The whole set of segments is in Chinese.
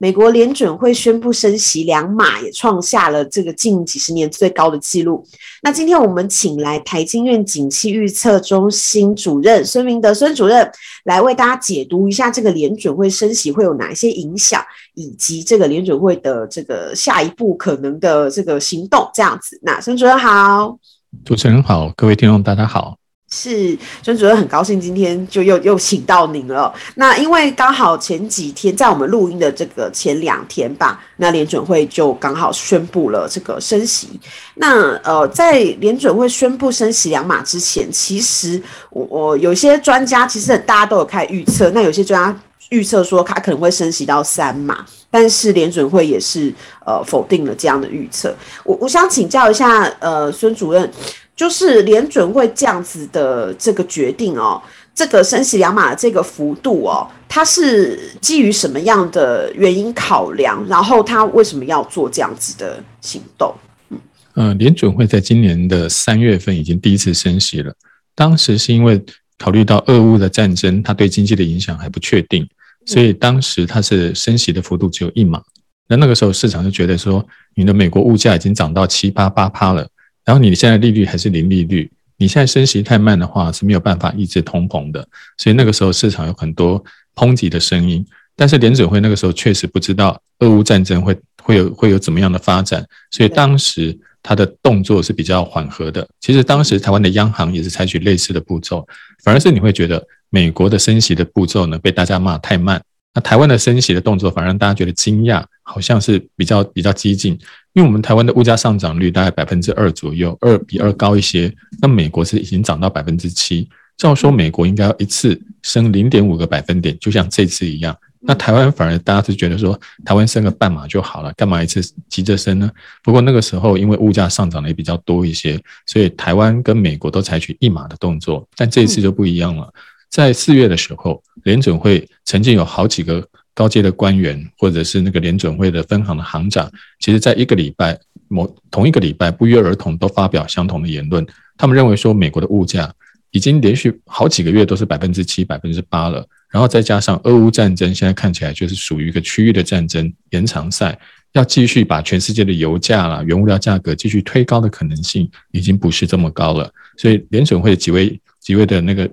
美国联准会宣布升息两码，也创下了这个近几十年最高的纪录。那今天我们请来台经院景气预测中心主任孙明德孙主任来为大家解读一下这个联准会升息会有哪一些影响，以及这个联准会的这个下一步可能的这个行动。这样子，那孙主任好，主持人好，各位听众大家好。是孙主任很高兴今天就又又请到您了。那因为刚好前几天在我们录音的这个前两天吧，那联准会就刚好宣布了这个升息。那呃，在联准会宣布升息两码之前，其实我我有些专家其实大家都有开预测，那有些专家预测说它可能会升息到三码，但是联准会也是呃否定了这样的预测。我我想请教一下呃孙主任。就是联准会这样子的这个决定哦，这个升息两码的这个幅度哦，它是基于什么样的原因考量？然后它为什么要做这样子的行动？嗯，呃，联准会在今年的三月份已经第一次升息了，当时是因为考虑到俄乌的战争，它对经济的影响还不确定，所以当时它是升息的幅度只有一码。那那个时候市场就觉得说，你的美国物价已经涨到七八八趴了。然后你现在利率还是零利率，你现在升息太慢的话是没有办法抑制通膨的，所以那个时候市场有很多抨击的声音。但是联准会那个时候确实不知道俄乌战争会会有会有怎么样的发展，所以当时它的动作是比较缓和的。其实当时台湾的央行也是采取类似的步骤，反而是你会觉得美国的升息的步骤呢被大家骂太慢。那台湾的升息的动作反而让大家觉得惊讶，好像是比较比较激进，因为我们台湾的物价上涨率大概百分之二左右，二比二高一些。那美国是已经涨到百分之七，照说美国应该要一次升零点五个百分点，就像这次一样。那台湾反而大家是觉得说，台湾升个半码就好了，干嘛一次急着升呢？不过那个时候因为物价上涨的也比较多一些，所以台湾跟美国都采取一码的动作，但这一次就不一样了。在四月的时候，联准会曾经有好几个高阶的官员，或者是那个联准会的分行的行长，其实在一个礼拜某同一个礼拜不约而同都发表相同的言论。他们认为说，美国的物价已经连续好几个月都是百分之七、百分之八了，然后再加上俄乌战争，现在看起来就是属于一个区域的战争延长赛，要继续把全世界的油价啦、原物料价格继续推高的可能性已经不是这么高了。所以联准会几位几位的那个。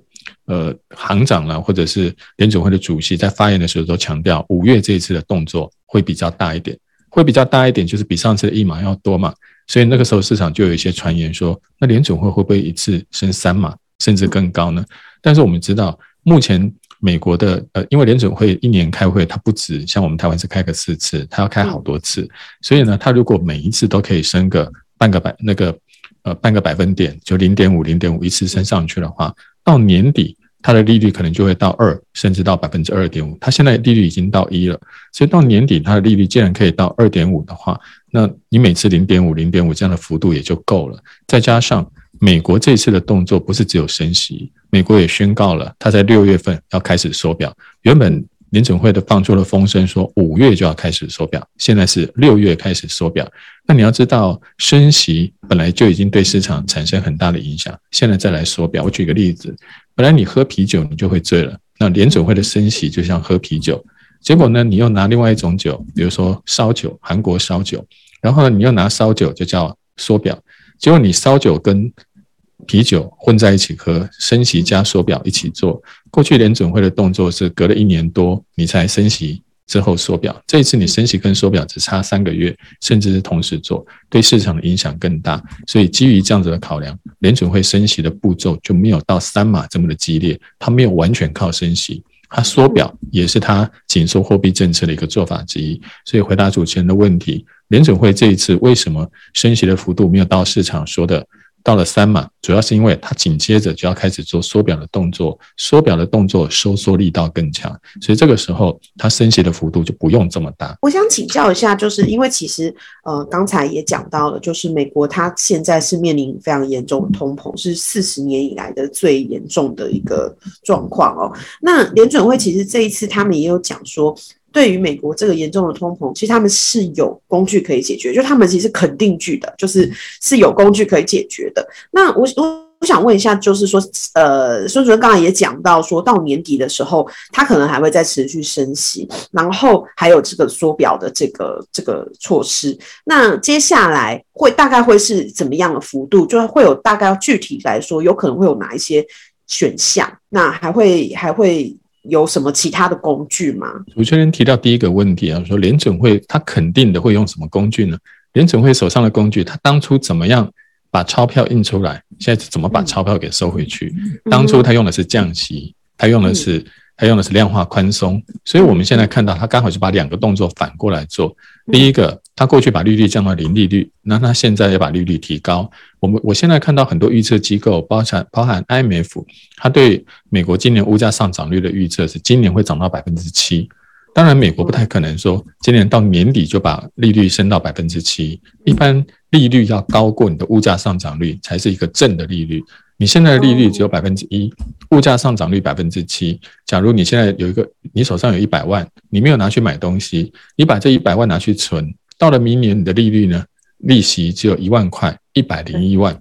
呃，行长啦，或者是联准会的主席，在发言的时候都强调，五月这一次的动作会比较大一点，会比较大一点，就是比上次的一码要多嘛。所以那个时候市场就有一些传言说，那联准会会不会一次升三码，甚至更高呢？但是我们知道，目前美国的呃，因为联准会一年开会，它不止像我们台湾是开个四次，它要开好多次，所以呢，它如果每一次都可以升个半个百那个呃半个百分点，就零点五零点五一次升上去的话。到年底，它的利率可能就会到二，甚至到百分之二点五。它现在利率已经到一了，所以到年底它的利率竟然可以到二点五的话，那你每次零点五、零点五这样的幅度也就够了。再加上美国这次的动作不是只有升息，美国也宣告了它在六月份要开始缩表。原本联准会的放出了风声说五月就要开始缩表，现在是六月开始缩表。那你要知道，升息本来就已经对市场产生很大的影响，现在再来缩表。我举个例子，本来你喝啤酒你就会醉了，那联准会的升息就像喝啤酒，结果呢，你又拿另外一种酒，比如说烧酒，韩国烧酒，然后呢，你又拿烧酒就叫缩表，结果你烧酒跟啤酒混在一起喝，升息加缩表一起做。过去联准会的动作是隔了一年多，你才升息之后缩表。这一次你升息跟缩表只差三个月，甚至是同时做，对市场的影响更大。所以基于这样子的考量，联准会升息的步骤就没有到三码这么的激烈，它没有完全靠升息，它缩表也是它紧缩货币政策的一个做法之一。所以回答主持人的问题，联准会这一次为什么升息的幅度没有到市场说的？到了三嘛，主要是因为它紧接着就要开始做缩表的动作，缩表的动作收缩力道更强，所以这个时候它升息的幅度就不用这么大。我想请教一下，就是因为其实呃刚才也讲到了，就是美国它现在是面临非常严重的通膨，是四十年以来的最严重的一个状况哦。那联准会其实这一次他们也有讲说。对于美国这个严重的通膨，其实他们是有工具可以解决，就他们其实肯定句的，就是是有工具可以解决的。那我我我想问一下，就是说，呃，孙主任刚才也讲到，说到年底的时候，他可能还会再持续升息，然后还有这个缩表的这个这个措施。那接下来会大概会是怎么样的幅度？就会有大概具体来说，有可能会有哪一些选项？那还会还会。有什么其他的工具吗？主持人提到第一个问题啊，说联准会他肯定的会用什么工具呢？联准会手上的工具，他当初怎么样把钞票印出来？现在怎么把钞票给收回去？当初他用的是降息，他用的是。他用的是量化宽松，所以我们现在看到他刚好就把两个动作反过来做。第一个，他过去把利率降到零利率，那他现在也把利率提高。我们我现在看到很多预测机构，包含包含 IMF，他对美国今年物价上涨率的预测是今年会涨到百分之七。当然，美国不太可能说今年到年底就把利率升到百分之七，一般利率要高过你的物价上涨率才是一个正的利率。你现在的利率只有百分之一，物价上涨率百分之七。假如你现在有一个，你手上有一百万，你没有拿去买东西，你把这一百万拿去存，到了明年你的利率呢？利息只有一万块，一百零一万。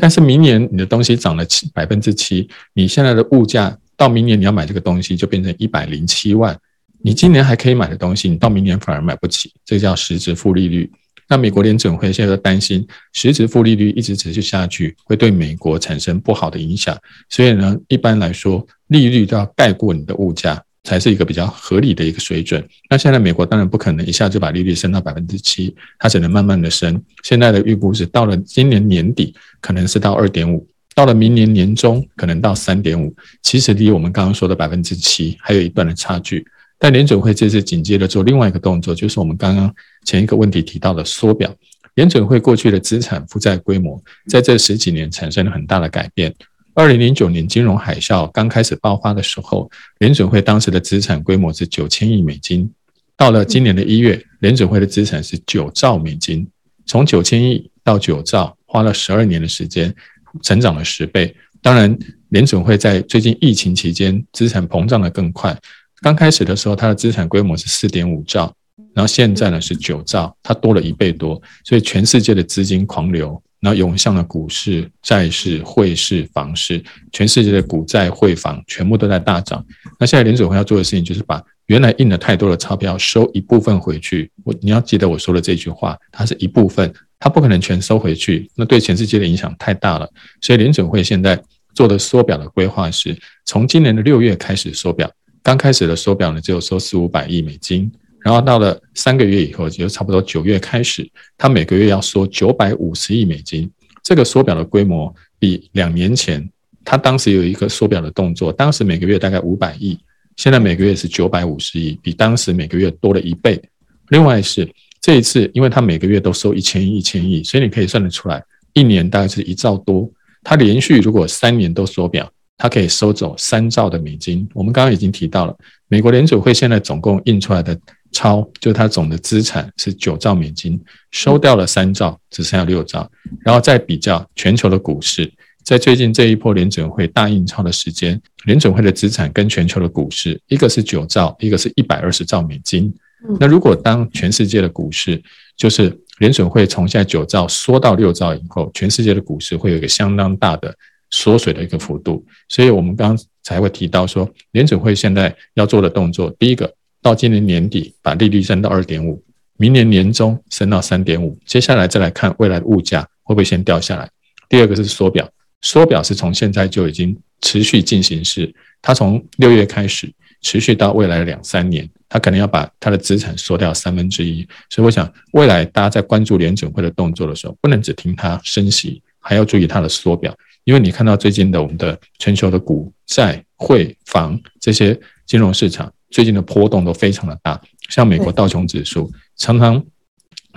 但是明年你的东西涨了七百分之七，你现在的物价到明年你要买这个东西就变成一百零七万。你今年还可以买的东西，你到明年反而买不起，这叫实质负利率。那美国联准会现在都担心，实质负利率一直持续下去，会对美国产生不好的影响。所以呢，一般来说，利率都要盖过你的物价，才是一个比较合理的一个水准。那现在美国当然不可能一下就把利率升到百分之七，它只能慢慢的升。现在的预估是到了今年年底可能是到二点五，到了明年年中可能到三点五。其实离我们刚刚说的百分之七还有一段的差距。但联准会这次紧接着做另外一个动作，就是我们刚刚前一个问题提到的缩表。联准会过去的资产负债规模，在这十几年产生了很大的改变。二零零九年金融海啸刚开始爆发的时候，联准会当时的资产规模是九千亿美金。到了今年的一月，联准会的资产是九兆美金，从九千亿到九兆，花了十二年的时间，成长了十倍。当然，联准会在最近疫情期间，资产膨胀得更快。刚开始的时候，它的资产规模是四点五兆，然后现在呢是九兆，它多了一倍多，所以全世界的资金狂流，然后涌向了股市、债市、汇市、房市，全世界的股债汇房全部都在大涨。那现在联准会要做的事情就是把原来印了太多的钞票收一部分回去。我你要记得我说的这句话，它是一部分，它不可能全收回去，那对全世界的影响太大了。所以联准会现在做的缩表的规划是从今年的六月开始缩表。刚开始的缩表呢，只有收四五百亿美金，然后到了三个月以后，就差不多九月开始，它每个月要缩九百五十亿美金。这个缩表的规模比两年前，它当时有一个缩表的动作，当时每个月大概五百亿，现在每个月是九百五十亿，比当时每个月多了一倍。另外是这一次，因为它每个月都收一千亿、一千亿，所以你可以算得出来，一年大概是一兆多。它连续如果三年都缩表。它可以收走三兆的美金。我们刚刚已经提到了，美国联储会现在总共印出来的钞，就它总的资产是九兆美金，收掉了三兆，只剩下六兆。然后再比较全球的股市，在最近这一波联准会大印钞的时间，联准会的资产跟全球的股市，一个是九兆，一个是一百二十兆美金。那如果当全世界的股市，就是联准会从现在九兆缩到六兆以后，全世界的股市会有一个相当大的。缩水的一个幅度，所以我们刚才会提到说，联准会现在要做的动作，第一个到今年年底把利率升到二点五，明年年中升到三点五，接下来再来看未来的物价会不会先掉下来。第二个是缩表，缩表是从现在就已经持续进行式，它从六月开始持续到未来的两三年，它可能要把它的资产缩掉三分之一。所以我想，未来大家在关注联准会的动作的时候，不能只听它升息，还要注意它的缩表。因为你看到最近的我们的全球的股债汇房这些金融市场最近的波动都非常的大，像美国道琼指数常常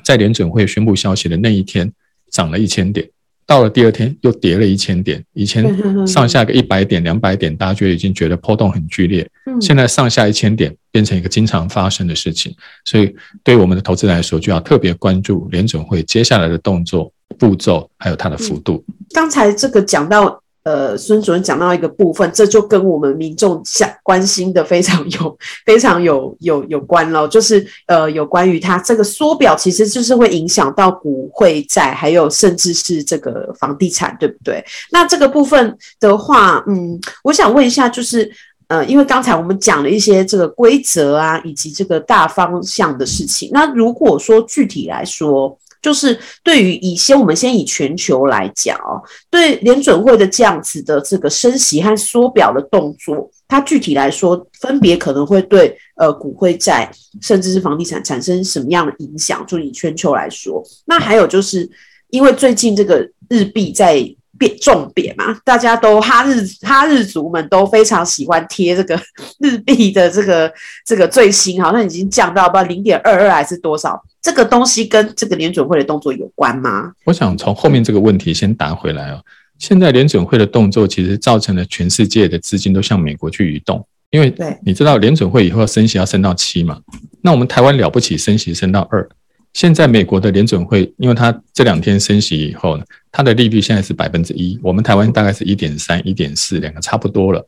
在联准会宣布消息的那一天涨了一千点，到了第二天又跌了一千点。以前上下个一百点、两百点，大家觉得已经觉得波动很剧烈。现在上下一千点变成一个经常发生的事情，所以对我们的投资来说，就要特别关注联准会接下来的动作步骤，还有它的幅度。刚才这个讲到。呃，孙主任讲到一个部分，这就跟我们民众想关心的非常有、非常有、有有关了，就是呃，有关于它这个缩表，其实就是会影响到股汇债，还有甚至是这个房地产，对不对？那这个部分的话，嗯，我想问一下，就是呃，因为刚才我们讲了一些这个规则啊，以及这个大方向的事情，那如果说具体来说，就是对于以先，我们先以全球来讲哦，对联准会的这样子的这个升息和缩表的动作，它具体来说，分别可能会对呃股汇债甚至是房地产产生什么样的影响？就以全球来说，那还有就是因为最近这个日币在。贬重贬嘛，大家都哈日哈日族们都非常喜欢贴这个 日币的这个这个最新，好像已经降到不知道零点二二还是多少？这个东西跟这个联准会的动作有关吗？我想从后面这个问题先答回来哦。现在联准会的动作其实造成了全世界的资金都向美国去移动，因为你知道联准会以后要升息要升到七嘛，那我们台湾了不起升息升到二。现在美国的联准会，因为它这两天升息以后呢，它的利率现在是百分之一，我们台湾大概是一点三、一点四，两个差不多了。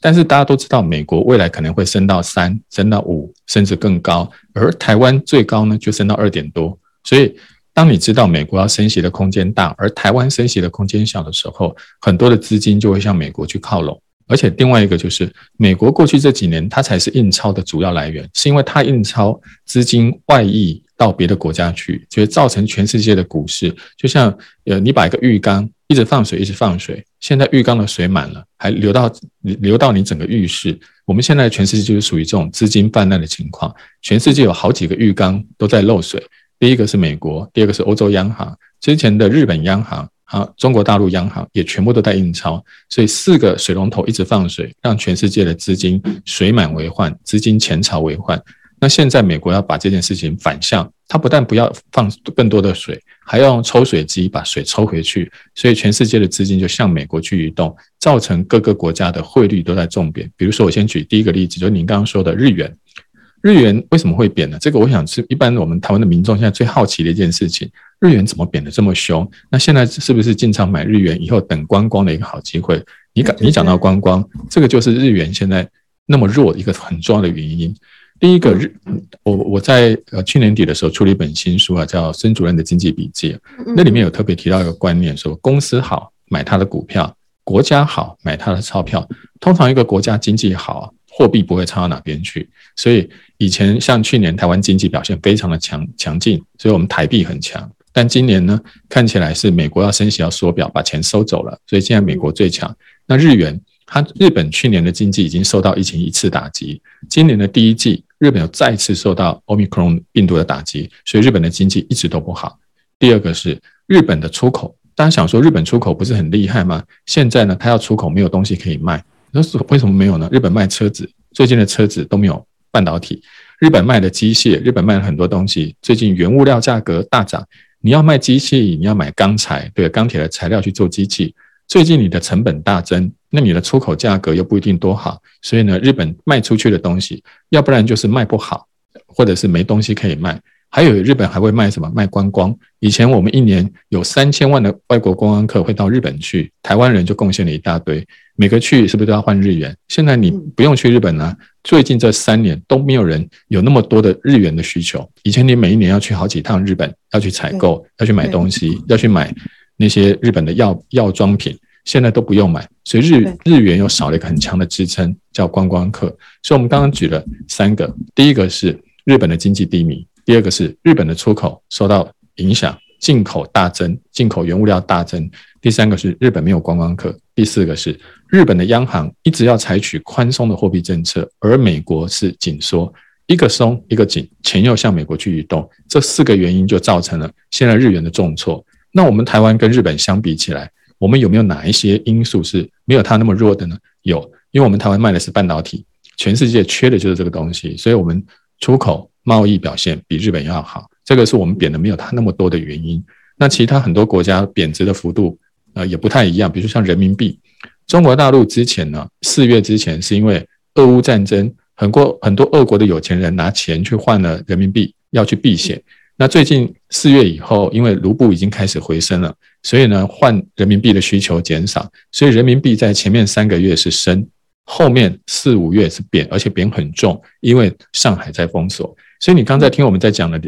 但是大家都知道，美国未来可能会升到三、升到五，甚至更高，而台湾最高呢就升到二点多。所以，当你知道美国要升息的空间大，而台湾升息的空间小的时候，很多的资金就会向美国去靠拢。而且另外一个就是，美国过去这几年它才是印钞的主要来源，是因为它印钞资金外溢。到别的国家去，就会造成全世界的股市，就像呃，你把一个浴缸一直放水，一直放水，现在浴缸的水满了，还流到流到你整个浴室。我们现在全世界就是属于这种资金泛滥的情况，全世界有好几个浴缸都在漏水。第一个是美国，第二个是欧洲央行，之前的日本央行啊，中国大陆央行也全部都在印钞，所以四个水龙头一直放水，让全世界的资金水满为患，资金前潮为患。那现在美国要把这件事情反向，它不但不要放更多的水，还要用抽水机把水抽回去，所以全世界的资金就向美国去移动，造成各个国家的汇率都在重贬。比如说，我先举第一个例子，就是您刚刚说的日元，日元为什么会贬呢？这个我想是一般我们台湾的民众现在最好奇的一件事情，日元怎么贬得这么凶？那现在是不是进场买日元以后等观光的一个好机会？你讲你讲到观光，这个就是日元现在那么弱一个很重要的原因。第一个日，我我在呃去年底的时候出了一本新书啊，叫《孙主任的经济笔记》，那里面有特别提到一个观念，说公司好买它的股票，国家好买它的钞票。通常一个国家经济好，货币不会差到哪边去。所以以前像去年台湾经济表现非常的强强劲，所以我们台币很强。但今年呢，看起来是美国要升息要缩表，把钱收走了，所以现在美国最强。那日元，它日本去年的经济已经受到疫情一次打击，今年的第一季。日本又再次受到 Omicron 病毒的打击，所以日本的经济一直都不好。第二个是日本的出口，大家想说日本出口不是很厉害吗？现在呢，它要出口没有东西可以卖，那是为什么没有呢？日本卖车子，最近的车子都没有半导体。日本卖的机械，日本卖了很多东西，最近原物料价格大涨。你要卖机器，你要买钢材，对，钢铁的材料去做机器。最近你的成本大增，那你的出口价格又不一定多好，所以呢，日本卖出去的东西，要不然就是卖不好，或者是没东西可以卖。还有日本还会卖什么？卖观光。以前我们一年有三千万的外国观光客会到日本去，台湾人就贡献了一大堆。每个去是不是都要换日元？现在你不用去日本了啊，最近这三年都没有人有那么多的日元的需求。以前你每一年要去好几趟日本，要去采购，要去买东西，要去买。那些日本的药药妆品现在都不用买，所以日日元又少了一个很强的支撑，叫观光客。所以我们刚刚举了三个，第一个是日本的经济低迷，第二个是日本的出口受到影响，进口大增，进口原物料大增，第三个是日本没有观光客，第四个是日本的央行一直要采取宽松的货币政策，而美国是紧缩，一个松一个紧，钱又向美国去移动，这四个原因就造成了现在日元的重挫。那我们台湾跟日本相比起来，我们有没有哪一些因素是没有它那么弱的呢？有，因为我们台湾卖的是半导体，全世界缺的就是这个东西，所以我们出口贸易表现比日本要好，这个是我们贬的没有它那么多的原因。那其他很多国家贬值的幅度呃也不太一样，比如说像人民币，中国大陆之前呢四月之前是因为俄乌战争，很多很多俄国的有钱人拿钱去换了人民币要去避险。那最近四月以后，因为卢布已经开始回升了，所以呢换人民币的需求减少，所以人民币在前面三个月是升，后面四五月是贬，而且贬很重，因为上海在封锁。所以你刚才听我们在讲的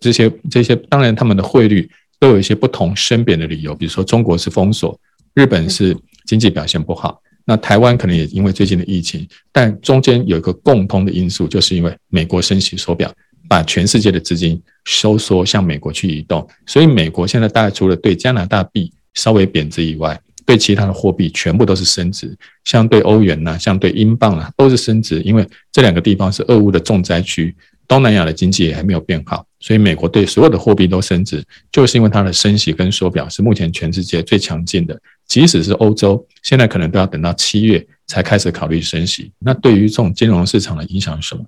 这些这些，当然他们的汇率都有一些不同升贬的理由，比如说中国是封锁，日本是经济表现不好，那台湾可能也因为最近的疫情，但中间有一个共通的因素，就是因为美国升息缩表。把全世界的资金收缩向美国去移动，所以美国现在大概除了对加拿大币稍微贬值以外，对其他的货币全部都是升值，像对欧元呐，像对英镑啊，都是升值。因为这两个地方是俄乌的重灾区，东南亚的经济也还没有变好，所以美国对所有的货币都升值，就是因为它的升息跟缩表是目前全世界最强劲的。即使是欧洲，现在可能都要等到七月才开始考虑升息。那对于这种金融市场的影响是什么？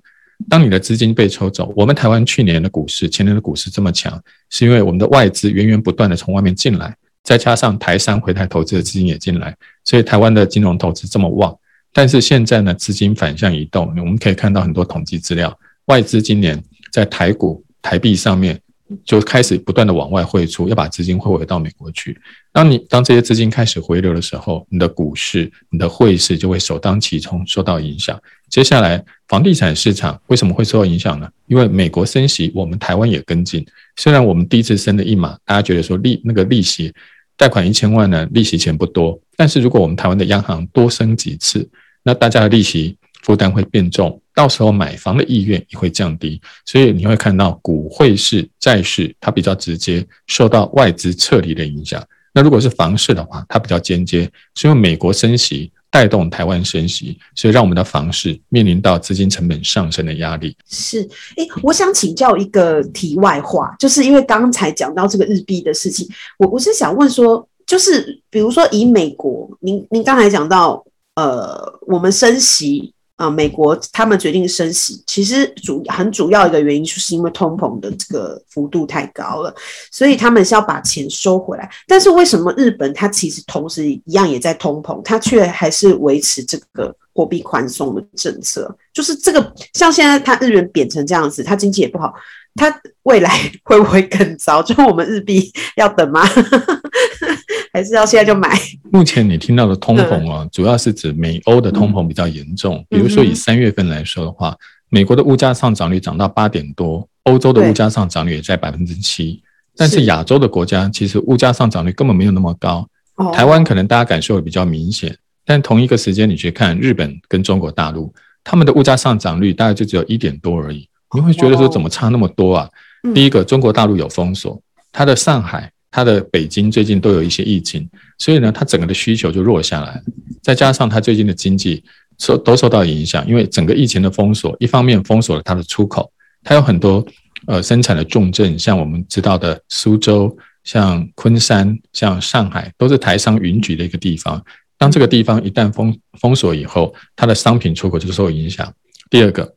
当你的资金被抽走，我们台湾去年的股市、前年的股市这么强，是因为我们的外资源源不断的从外面进来，再加上台商回台投资的资金也进来，所以台湾的金融投资这么旺。但是现在呢，资金反向移动，我们可以看到很多统计资料，外资今年在台股、台币上面。就开始不断的往外汇出，要把资金汇回到美国去。当你当这些资金开始回流的时候，你的股市、你的汇市就会首当其冲受到影响。接下来，房地产市场为什么会受到影响呢？因为美国升息，我们台湾也跟进。虽然我们第一次升了一码，大家觉得说利那个利息贷款一千万呢，利息钱不多。但是如果我们台湾的央行多升几次，那大家的利息负担会变重。到时候买房的意愿也会降低，所以你会看到股汇市、债市它比较直接受到外资撤离的影响。那如果是房市的话，它比较间接，是因为美国升息带动台湾升息，所以让我们的房市面临到资金成本上升的压力。是，哎，我想请教一个题外话，就是因为刚才讲到这个日币的事情，我我是想问说，就是比如说以美国，您您刚才讲到，呃，我们升息。啊，美国他们决定升息，其实主很主要一个原因就是因为通膨的这个幅度太高了，所以他们是要把钱收回来。但是为什么日本它其实同时一样也在通膨，它却还是维持这个货币宽松的政策？就是这个像现在它日元贬成这样子，它经济也不好，它未来会不会更糟？就我们日币要等吗？还是要现在就买？目前你听到的通膨啊，主要是指美欧的通膨比较严重。嗯、比如说以三月份来说的话，嗯、美国的物价上涨率涨到八点多，欧洲的物价上涨率也在百分之七。但是亚洲的国家其实物价上涨率根本没有那么高。台湾可能大家感受的比较明显，但同一个时间你去看日本跟中国大陆，他们的物价上涨率大概就只有一点多而已。你会觉得说怎么差那么多啊？第一个，中国大陆有封锁，它的上海。它的北京最近都有一些疫情，所以呢，它整个的需求就弱下来。再加上它最近的经济受都受到影响，因为整个疫情的封锁，一方面封锁了它的出口，它有很多呃生产的重镇，像我们知道的苏州、像昆山、像上海，都是台商云集的一个地方。当这个地方一旦封封锁以后，它的商品出口就受影响。第二个。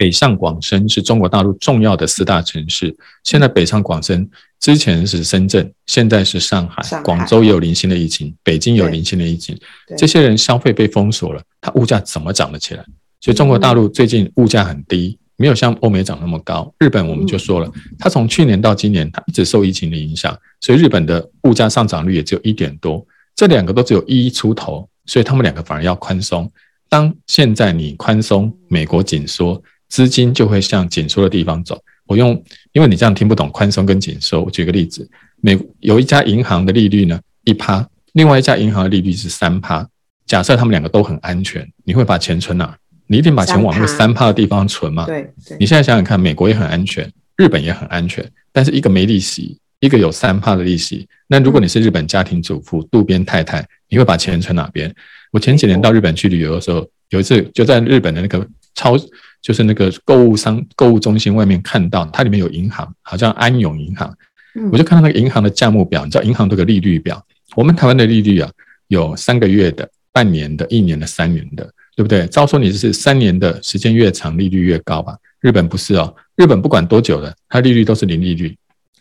北上广深是中国大陆重要的四大城市。现在北上广深之前是深圳，现在是上海、广州也有零星的疫情，北京有零星的疫情。这些人消费被封锁了，他物价怎么涨得起来？所以中国大陆最近物价很低，没有像欧美涨那么高。日本我们就说了，它从去年到今年，它一直受疫情的影响，所以日本的物价上涨率也只有一点多。这两个都只有一出头，所以他们两个反而要宽松。当现在你宽松，美国紧缩。资金就会向紧缩的地方走。我用，因为你这样听不懂宽松跟紧缩。我举个例子，美有一家银行的利率呢一趴，另外一家银行的利率是三趴。假设他们两个都很安全，你会把钱存哪？你一定把钱往那个三趴的地方存嘛？对对。你现在想想看，美国也很安全，日本也很安全，但是一个没利息，一个有三趴的利息。那如果你是日本家庭主妇、渡边太太，你会把钱存哪边？我前几年到日本去旅游的时候，有一次就在日本的那个超。就是那个购物商购物中心外面看到，它里面有银行，好像安永银行，我就看到那个银行的价目表，你知道银行都有利率表，我们台湾的利率啊，有三个月的、半年的、一年的、三年的，对不对？照说你是三年的时间越长，利率越高吧？日本不是哦，日本不管多久的，它利率都是零利率，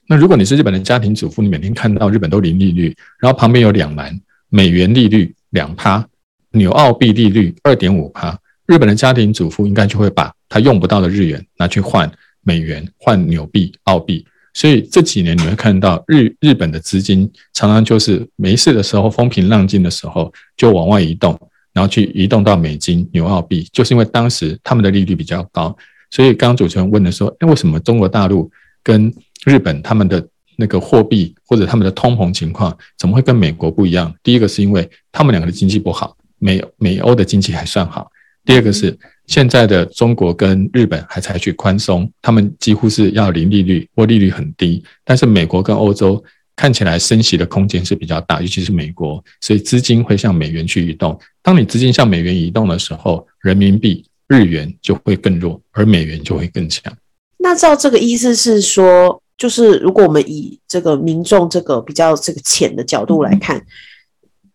那如果你是日本的家庭主妇，你每天看到日本都零利率，然后旁边有两栏美元利率两趴，纽澳币利率二点五趴，日本的家庭主妇应该就会把他用不到的日元拿去换美元、换纽币、澳币。所以这几年你会看到日日本的资金常常就是没事的时候风平浪静的时候就往外移动，然后去移动到美金、纽澳币，就是因为当时他们的利率比较高。所以刚刚主持人问的说，哎，为什么中国大陆跟日本他们的那个货币或者他们的通膨情况怎么会跟美国不一样？第一个是因为他们两个的经济不好，美美欧的经济还算好。第二个是现在的中国跟日本还采取宽松，他们几乎是要零利率或利率很低。但是美国跟欧洲看起来升息的空间是比较大，尤其是美国，所以资金会向美元去移动。当你资金向美元移动的时候，人民币、日元就会更弱，而美元就会更强。那照这个意思是说，就是如果我们以这个民众这个比较这个浅的角度来看，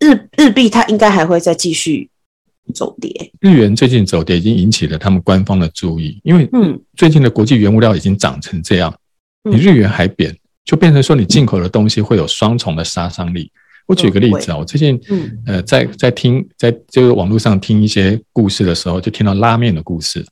日日币它应该还会再继续走跌。日元最近走跌已经引起了他们官方的注意，因为嗯，最近的国际原物料已经涨成这样，你日元还贬，就变成说你进口的东西会有双重的杀伤力。我举个例子啊，我最近呃在在听在这个网络上听一些故事的时候，就听到拉面的故事。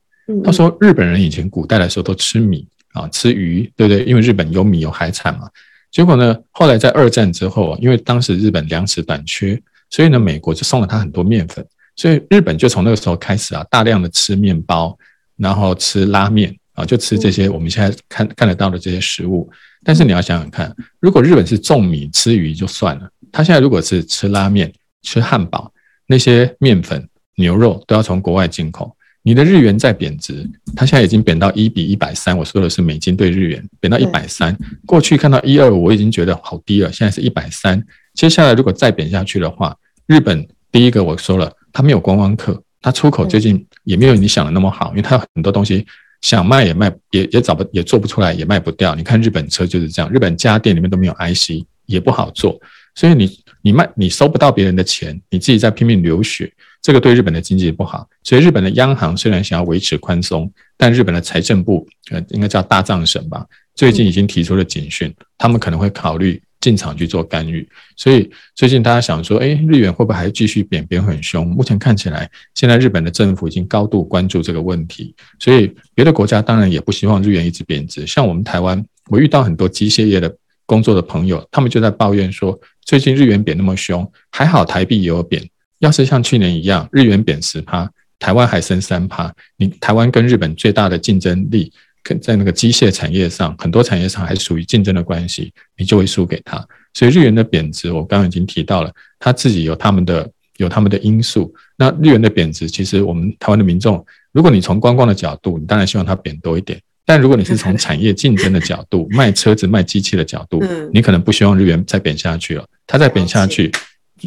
他说，日本人以前古代的时候都吃米啊，吃鱼，对不对？因为日本有米有海产嘛。结果呢，后来在二战之后，因为当时日本粮食短缺，所以呢，美国就送了他很多面粉，所以日本就从那个时候开始啊，大量的吃面包，然后吃拉面啊，就吃这些我们现在看看得到的这些食物。但是你要想想看，如果日本是种米吃鱼就算了，他现在如果是吃拉面、吃汉堡，那些面粉、牛肉都要从国外进口。你的日元在贬值，它现在已经贬到一比一百三。我说的是美金对日元，贬到一百三。过去看到一二五，我已经觉得好低了，现在是一百三。接下来如果再贬下去的话，日本第一个我说了，它没有观光客，它出口最近也没有你想的那么好，因为它有很多东西想卖也卖也也找不也做不出来，也卖不掉。你看日本车就是这样，日本家电里面都没有 IC，也不好做，所以你你卖你收不到别人的钱，你自己在拼命流血。这个对日本的经济不好，所以日本的央行虽然想要维持宽松，但日本的财政部呃，应该叫大藏省吧，最近已经提出了警讯，他们可能会考虑进场去做干预。所以最近大家想说，哎，日元会不会还继续贬，贬很凶？目前看起来，现在日本的政府已经高度关注这个问题，所以别的国家当然也不希望日元一直贬值。像我们台湾，我遇到很多机械业的工作的朋友，他们就在抱怨说，最近日元贬那么凶，还好台币也有贬。要是像去年一样，日元贬十趴，台湾还升三趴，你台湾跟日本最大的竞争力，在那个机械产业上，很多产业上还属于竞争的关系，你就会输给他。所以日元的贬值，我刚刚已经提到了，他自己有他们的有他们的因素。那日元的贬值，其实我们台湾的民众，如果你从观光的角度，你当然希望它贬多一点；但如果你是从产业竞争的角度，卖车子、卖机器的角度，你可能不希望日元再贬下去了。它再贬下去。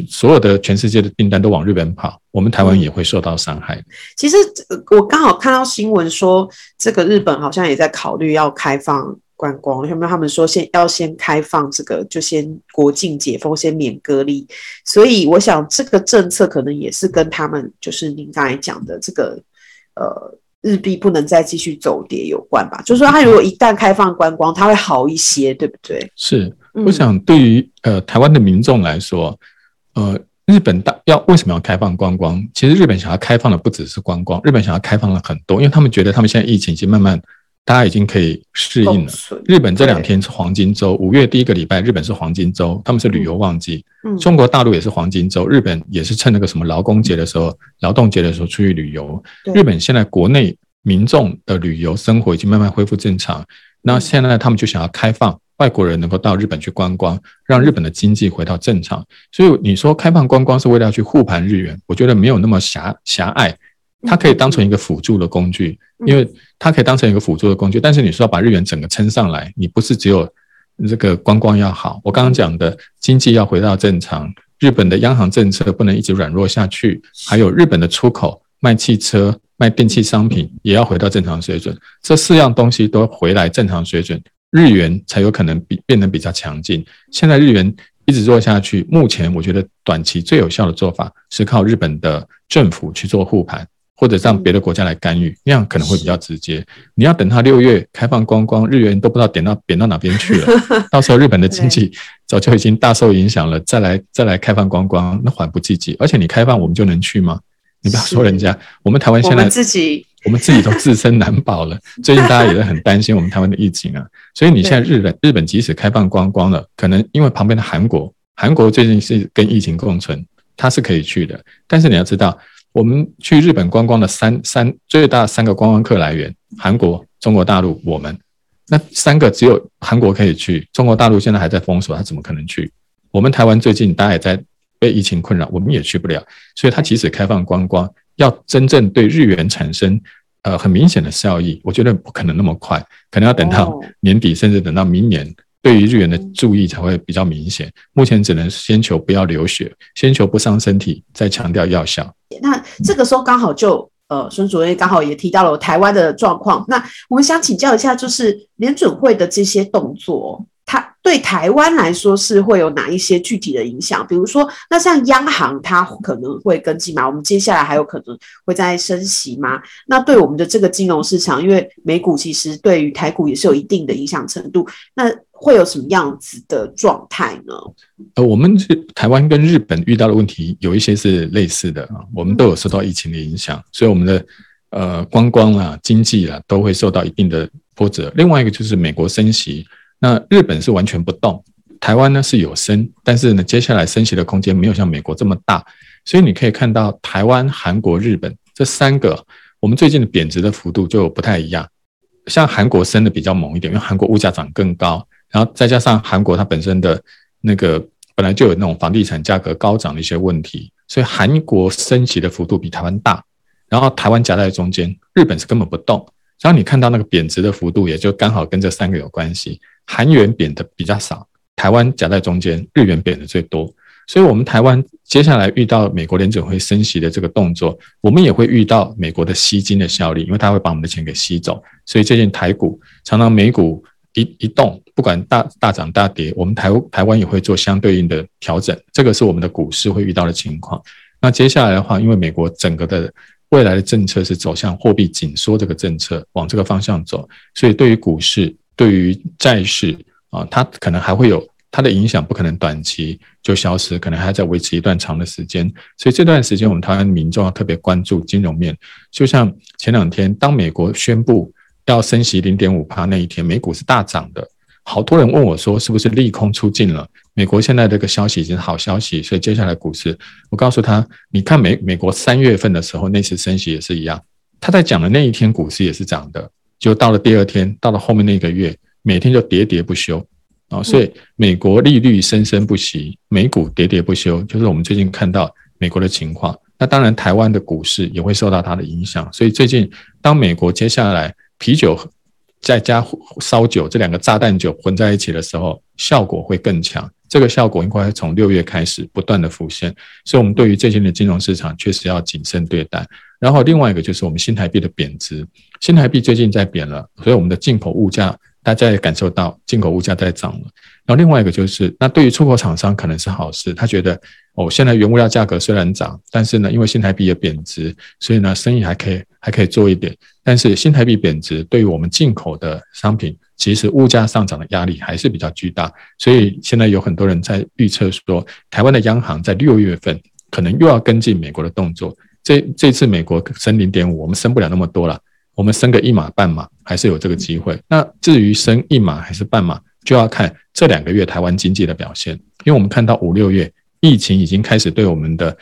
所有的全世界的订单都往日本跑，我们台湾也会受到伤害。其实我刚好看到新闻说，这个日本好像也在考虑要开放观光，有没有？他们说先要先开放这个，就先国境解封，先免隔离。所以我想这个政策可能也是跟他们就是您刚才讲的这个呃日币不能再继续走跌有关吧？就是说，它如果一旦开放观光，它会好一些，对不对？是，我想对于呃台湾的民众来说。呃，日本大要为什么要开放观光？其实日本想要开放的不只是观光，日本想要开放了很多，因为他们觉得他们现在疫情已经慢慢，大家已经可以适应了。日本这两天是黄金周，五月第一个礼拜，日本是黄金周，他们是旅游旺季。嗯，中国大陆也是黄金周，日本也是趁那个什么劳工节的时候、劳动节的时候出去旅游。日本现在国内民众的旅游生活已经慢慢恢复正常，那现在他们就想要开放。外国人能够到日本去观光，让日本的经济回到正常。所以你说开放观光是为了要去护盘日元，我觉得没有那么狭狭隘，它可以当成一个辅助的工具，因为它可以当成一个辅助的工具。但是你说要把日元整个撑上来，你不是只有这个观光要好，我刚刚讲的经济要回到正常，日本的央行政策不能一直软弱下去，还有日本的出口卖汽车、卖电器商品也要回到正常水准，这四样东西都回来正常水准。日元才有可能比变得比较强劲。现在日元一直弱下去，目前我觉得短期最有效的做法是靠日本的政府去做护盘，或者让别的国家来干预，那样可能会比较直接。你要等它六月开放观光，日元都不知道贬到贬到哪边去了，到时候日本的经济早就已经大受影响了，再来再来开放观光，那缓不济急。而且你开放，我们就能去吗？你不要说人家，我们台湾现在自己我们自己都自身难保了。最近大家也是很担心我们台湾的疫情啊，所以你现在日本日本即使开放观光了，可能因为旁边的韩国，韩国最近是跟疫情共存，它是可以去的，但是你要知道。我们去日本观光的三三最大三个观光客来源，韩国、中国大陆、我们，那三个只有韩国可以去，中国大陆现在还在封锁，他怎么可能去？我们台湾最近大家也在被疫情困扰，我们也去不了，所以它即使开放观光，要真正对日元产生呃很明显的效益，我觉得不可能那么快，可能要等到年底，甚至等到明年。对于日元的注意才会比较明显。目前只能先求不要流血，先求不伤身体，再强调药效。那这个时候刚好就呃，孙主任刚好也提到了台湾的状况。那我们想请教一下，就是联准会的这些动作。它对台湾来说是会有哪一些具体的影响？比如说，那像央行它可能会跟进吗？我们接下来还有可能会再升息吗？那对我们的这个金融市场，因为美股其实对于台股也是有一定的影响程度，那会有什么样子的状态呢？呃，我们台湾跟日本遇到的问题有一些是类似的啊，我们都有受到疫情的影响，所以我们的呃观光啊、经济啊都会受到一定的波折。另外一个就是美国升息。那日本是完全不动，台湾呢是有升，但是呢，接下来升息的空间没有像美国这么大，所以你可以看到台湾、韩国、日本这三个，我们最近的贬值的幅度就不太一样。像韩国升的比较猛一点，因为韩国物价涨更高，然后再加上韩国它本身的那个本来就有那种房地产价格高涨的一些问题，所以韩国升息的幅度比台湾大，然后台湾夹在中间，日本是根本不动，然后你看到那个贬值的幅度也就刚好跟这三个有关系。韩元贬的比较少，台湾夹在中间，日元贬的最多，所以，我们台湾接下来遇到美国联准会升息的这个动作，我们也会遇到美国的吸金的效力，因为它会把我们的钱给吸走。所以，最近台股常常美股一一动，不管大大涨大跌，我们台台湾也会做相对应的调整，这个是我们的股市会遇到的情况。那接下来的话，因为美国整个的未来的政策是走向货币紧缩这个政策，往这个方向走，所以对于股市。对于债市啊，它可能还会有它的影响，不可能短期就消失，可能还在维持一段长的时间。所以这段时间，我们台湾民众要特别关注金融面。就像前两天，当美国宣布要升息零点五趴那一天，美股是大涨的。好多人问我说，是不是利空出尽了？美国现在这个消息已经是好消息，所以接下来股市，我告诉他，你看美美国三月份的时候那次升息也是一样，他在讲的那一天股市也是涨的。就到了第二天，到了后面那个月，每天就喋喋不休啊！所以美国利率生生不息，美股喋喋不休，就是我们最近看到美国的情况。那当然，台湾的股市也会受到它的影响。所以最近，当美国接下来啤酒再加烧酒这两个炸弹酒混在一起的时候，效果会更强。这个效果应该会从六月开始不断的浮现。所以，我们对于最近的金融市场确实要谨慎对待。然后另外一个就是我们新台币的贬值，新台币最近在贬了，所以我们的进口物价大家也感受到进口物价在涨了。然后另外一个就是，那对于出口厂商可能是好事，他觉得哦，现在原物料价格虽然涨，但是呢，因为新台币也贬值，所以呢，生意还可以还可以做一点。但是新台币贬值对于我们进口的商品，其实物价上涨的压力还是比较巨大。所以现在有很多人在预测说，台湾的央行在六月份可能又要跟进美国的动作。这这次美国升零点五，我们升不了那么多了，我们升个一码半码还是有这个机会。那至于升一码还是半码，就要看这两个月台湾经济的表现。因为我们看到五六月疫情已经开始对我们的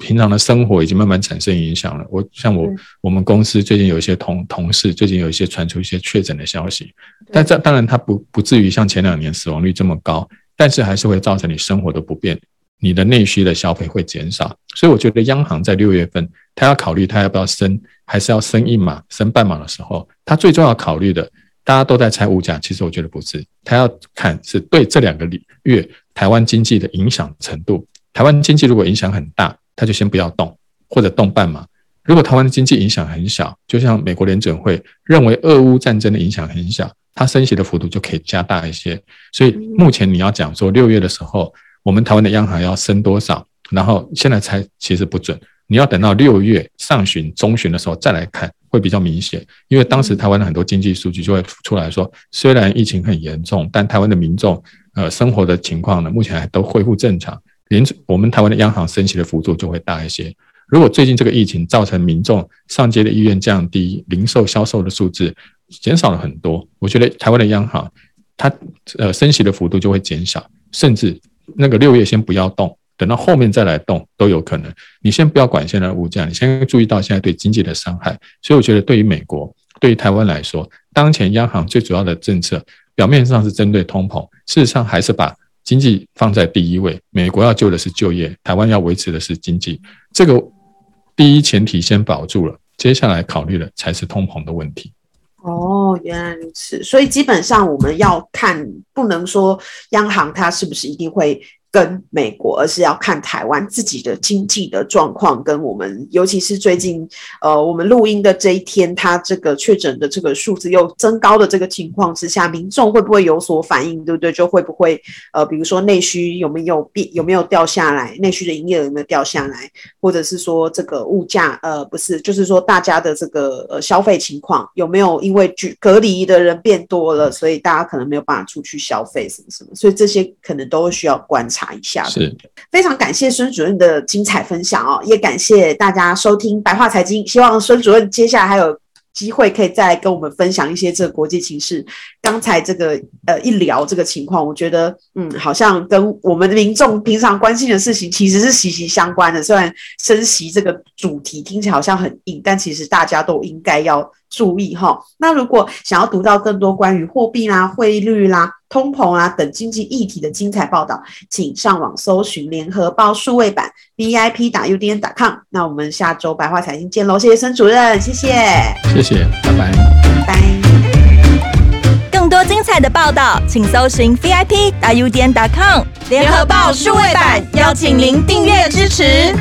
平常的生活已经慢慢产生影响了。我像我我们公司最近有一些同同事最近有一些传出一些确诊的消息，但这当然它不不至于像前两年死亡率这么高，但是还是会造成你生活的不便。你的内需的消费会减少，所以我觉得央行在六月份，他要考虑他要不要升，还是要升一码、升半码的时候，他最重要考虑的，大家都在猜物价，其实我觉得不是，他要看是对这两个月台湾经济的影响程度。台湾经济如果影响很大，他就先不要动，或者动半码；如果台湾的经济影响很小，就像美国联准会认为俄乌战争的影响很小，它升息的幅度就可以加大一些。所以目前你要讲说六月的时候。我们台湾的央行要升多少？然后现在才其实不准。你要等到六月上旬、中旬的时候再来看，会比较明显。因为当时台湾的很多经济数据就会出来说，虽然疫情很严重，但台湾的民众呃生活的情况呢，目前还都恢复正常。连我们台湾的央行升息的幅度就会大一些。如果最近这个疫情造成民众上街的意愿降低，零售销售的数字减少了很多，我觉得台湾的央行它呃升息的幅度就会减少，甚至那个六月先不要动，等到后面再来动都有可能。你先不要管现在物价，你先注意到现在对经济的伤害。所以我觉得对于美国，对于台湾来说，当前央行最主要的政策表面上是针对通膨，事实上还是把经济放在第一位。美国要救的是就业，台湾要维持的是经济。这个。第一前提先保住了，接下来考虑的才是通膨的问题。哦，原来如此，所以基本上我们要看，不能说央行它是不是一定会。跟美国，而是要看台湾自己的经济的状况，跟我们，尤其是最近，呃，我们录音的这一天，它这个确诊的这个数字又增高的这个情况之下，民众会不会有所反应，对不对？就会不会，呃，比如说内需有没有变，有没有掉下来？内需的营业额有没有掉下来？或者是说这个物价，呃，不是，就是说大家的这个呃消费情况有没有因为隔离的人变多了，所以大家可能没有办法出去消费什么什么，所以这些可能都需要观察。一下是非常感谢孙主任的精彩分享哦，也感谢大家收听白话财经。希望孙主任接下来还有机会可以再跟我们分享一些这个国际情势。刚才这个呃一聊这个情况，我觉得嗯，好像跟我们的民众平常关心的事情其实是息息相关的。虽然升息这个主题听起来好像很硬，但其实大家都应该要注意哈。那如果想要读到更多关于货币啦、汇率啦、通膨啊等经济议题的精彩报道，请上网搜寻联合报数位版 VIP 打 UDN 打 com。那我们下周白话财经见喽，谢谢孙主任，谢谢，谢谢，拜拜，拜拜。更多精彩的报道，请搜寻 VIP 打 UDN 打 com 联合报数位版，邀请您订阅支持。